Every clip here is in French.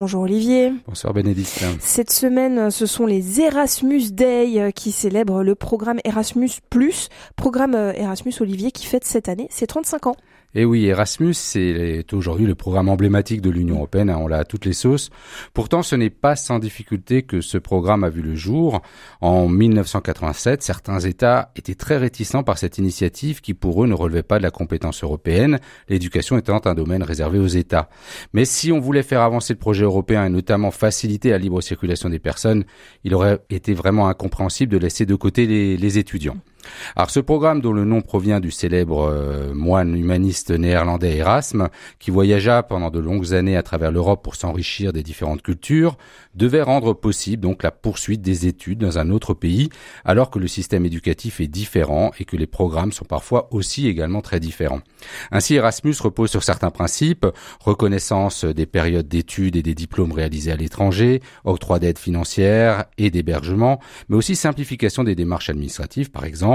Bonjour Olivier. Bonsoir Bénédicte. Cette semaine, ce sont les Erasmus Day euh, qui célèbrent le programme Erasmus+, programme euh, Erasmus Olivier qui fête cette année ses 35 ans. Et eh oui, Erasmus, c'est aujourd'hui le programme emblématique de l'Union européenne, hein, on l'a à toutes les sauces. Pourtant, ce n'est pas sans difficulté que ce programme a vu le jour. En 1987, certains États étaient très réticents par cette initiative qui, pour eux, ne relevait pas de la compétence européenne, l'éducation étant un domaine réservé aux États. Mais si on voulait faire avancer le projet européen et notamment faciliter la libre circulation des personnes, il aurait été vraiment incompréhensible de laisser de côté les étudiants. Alors ce programme dont le nom provient du célèbre euh, moine humaniste néerlandais Erasme, qui voyagea pendant de longues années à travers l'Europe pour s'enrichir des différentes cultures, devait rendre possible donc la poursuite des études dans un autre pays, alors que le système éducatif est différent et que les programmes sont parfois aussi également très différents. Ainsi Erasmus repose sur certains principes, reconnaissance des périodes d'études et des diplômes réalisés à l'étranger, octroi d'aide financière et d'hébergement, mais aussi simplification des démarches administratives par exemple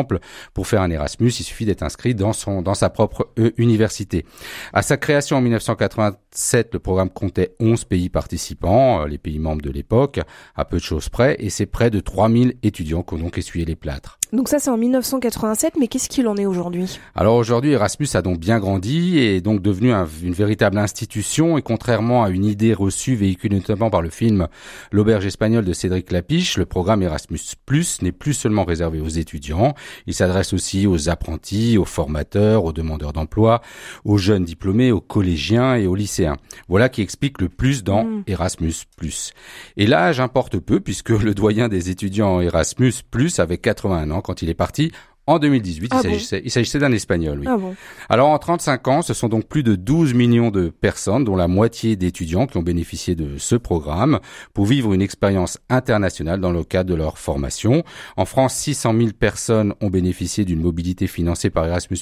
pour faire un Erasmus, il suffit d'être inscrit dans sa propre euh, université. À sa création en 1987, le programme comptait 11 pays participants, euh, les pays membres de l'époque, à peu de choses près, et c'est près de 3000 étudiants qui ont donc essuyé les plâtres. Donc ça c'est en 1987, mais qu'est-ce qu'il en est aujourd'hui? Alors aujourd'hui Erasmus a donc bien grandi et est donc devenu une véritable institution et contrairement à une idée reçue véhiculée notamment par le film L'auberge espagnole de Cédric Lapiche, le programme Erasmus Plus n'est plus seulement réservé aux étudiants, il s'adresse aussi aux apprentis, aux formateurs, aux demandeurs d'emploi, aux jeunes diplômés, aux collégiens et aux lycéens. Voilà qui explique le plus dans mm. Erasmus Plus. Et l'âge importe peu puisque le doyen des étudiants Erasmus Plus avait 81 ans quand il est parti en 2018, ah il s'agissait d'un Espagnol, oui. Ah Alors en 35 ans, ce sont donc plus de 12 millions de personnes, dont la moitié d'étudiants qui ont bénéficié de ce programme pour vivre une expérience internationale dans le cadre de leur formation. En France, 600 000 personnes ont bénéficié d'une mobilité financée par Erasmus+,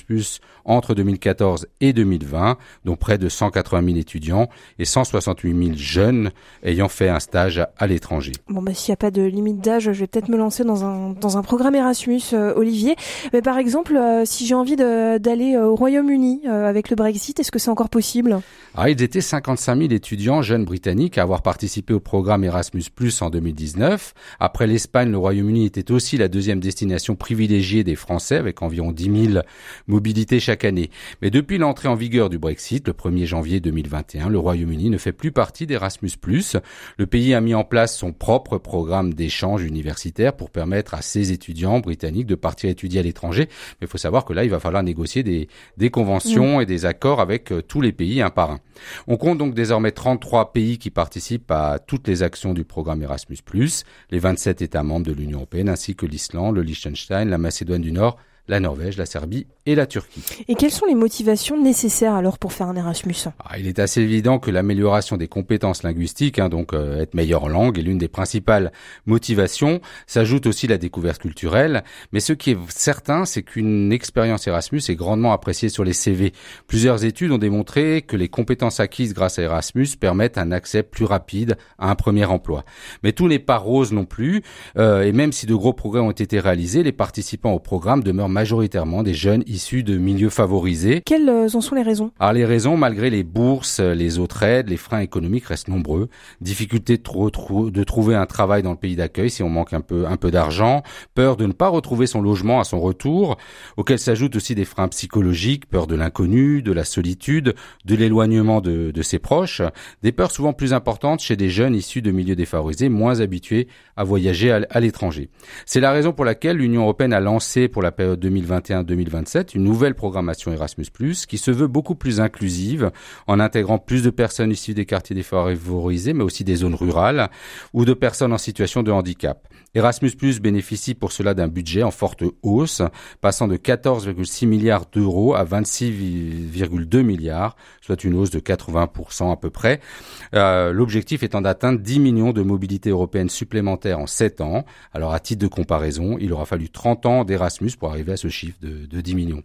entre 2014 et 2020, dont près de 180 000 étudiants et 168 000 jeunes ayant fait un stage à l'étranger. Bon, bah, s'il n'y a pas de limite d'âge, je vais peut-être me lancer dans un, dans un programme Erasmus, euh, Olivier. Mais par exemple, euh, si j'ai envie d'aller euh, au Royaume-Uni euh, avec le Brexit, est-ce que c'est encore possible? Ah, Ils étaient 55 000 étudiants jeunes britanniques à avoir participé au programme Erasmus en 2019. Après l'Espagne, le Royaume-Uni était aussi la deuxième destination privilégiée des Français avec environ 10 000 mobilités chaque année. Mais depuis l'entrée en vigueur du Brexit, le 1er janvier 2021, le Royaume-Uni ne fait plus partie d'Erasmus. Le pays a mis en place son propre programme d'échange universitaire pour permettre à ses étudiants britanniques de partir étudier à l'étranger. Mais il faut savoir que là, il va falloir négocier des, des conventions mm. et des accords avec euh, tous les pays un par un. On compte donc désormais 33 pays qui participent à toutes les actions du programme Erasmus+, les 27 États membres de l'Union européenne ainsi que l'Islande, le Liechtenstein, la Macédoine du Nord, la Norvège, la Serbie et la Turquie. Et quelles sont les motivations nécessaires alors pour faire un Erasmus ah, Il est assez évident que l'amélioration des compétences linguistiques, hein, donc euh, être meilleur en langue, est l'une des principales motivations. S'ajoute aussi la découverte culturelle. Mais ce qui est certain, c'est qu'une expérience Erasmus est grandement appréciée sur les CV. Plusieurs études ont démontré que les compétences acquises grâce à Erasmus permettent un accès plus rapide à un premier emploi. Mais tout n'est pas rose non plus. Euh, et même si de gros progrès ont été réalisés, les participants au programme demeurent majoritairement des jeunes issus de milieux favorisés. Quelles euh, en sont les raisons? Alors les raisons, malgré les bourses, les autres aides, les freins économiques restent nombreux. Difficulté de, de trouver un travail dans le pays d'accueil si on manque un peu, un peu d'argent, peur de ne pas retrouver son logement à son retour, auquel s'ajoutent aussi des freins psychologiques, peur de l'inconnu, de la solitude, de l'éloignement de, de ses proches, des peurs souvent plus importantes chez des jeunes issus de milieux défavorisés, moins habitués à voyager à, à l'étranger. C'est la raison pour laquelle l'Union européenne a lancé pour la période 2021-2027 une nouvelle programmation Erasmus+, qui se veut beaucoup plus inclusive, en intégrant plus de personnes issues des quartiers défavorisés, mais aussi des zones rurales, ou de personnes en situation de handicap. Erasmus bénéficie pour cela d'un budget en forte hausse, passant de 14,6 milliards d'euros à 26,2 milliards, soit une hausse de 80% à peu près. Euh, L'objectif étant d'atteindre 10 millions de mobilités européennes supplémentaires en 7 ans. Alors à titre de comparaison, il aura fallu 30 ans d'Erasmus pour arriver à ce chiffre de, de 10 millions.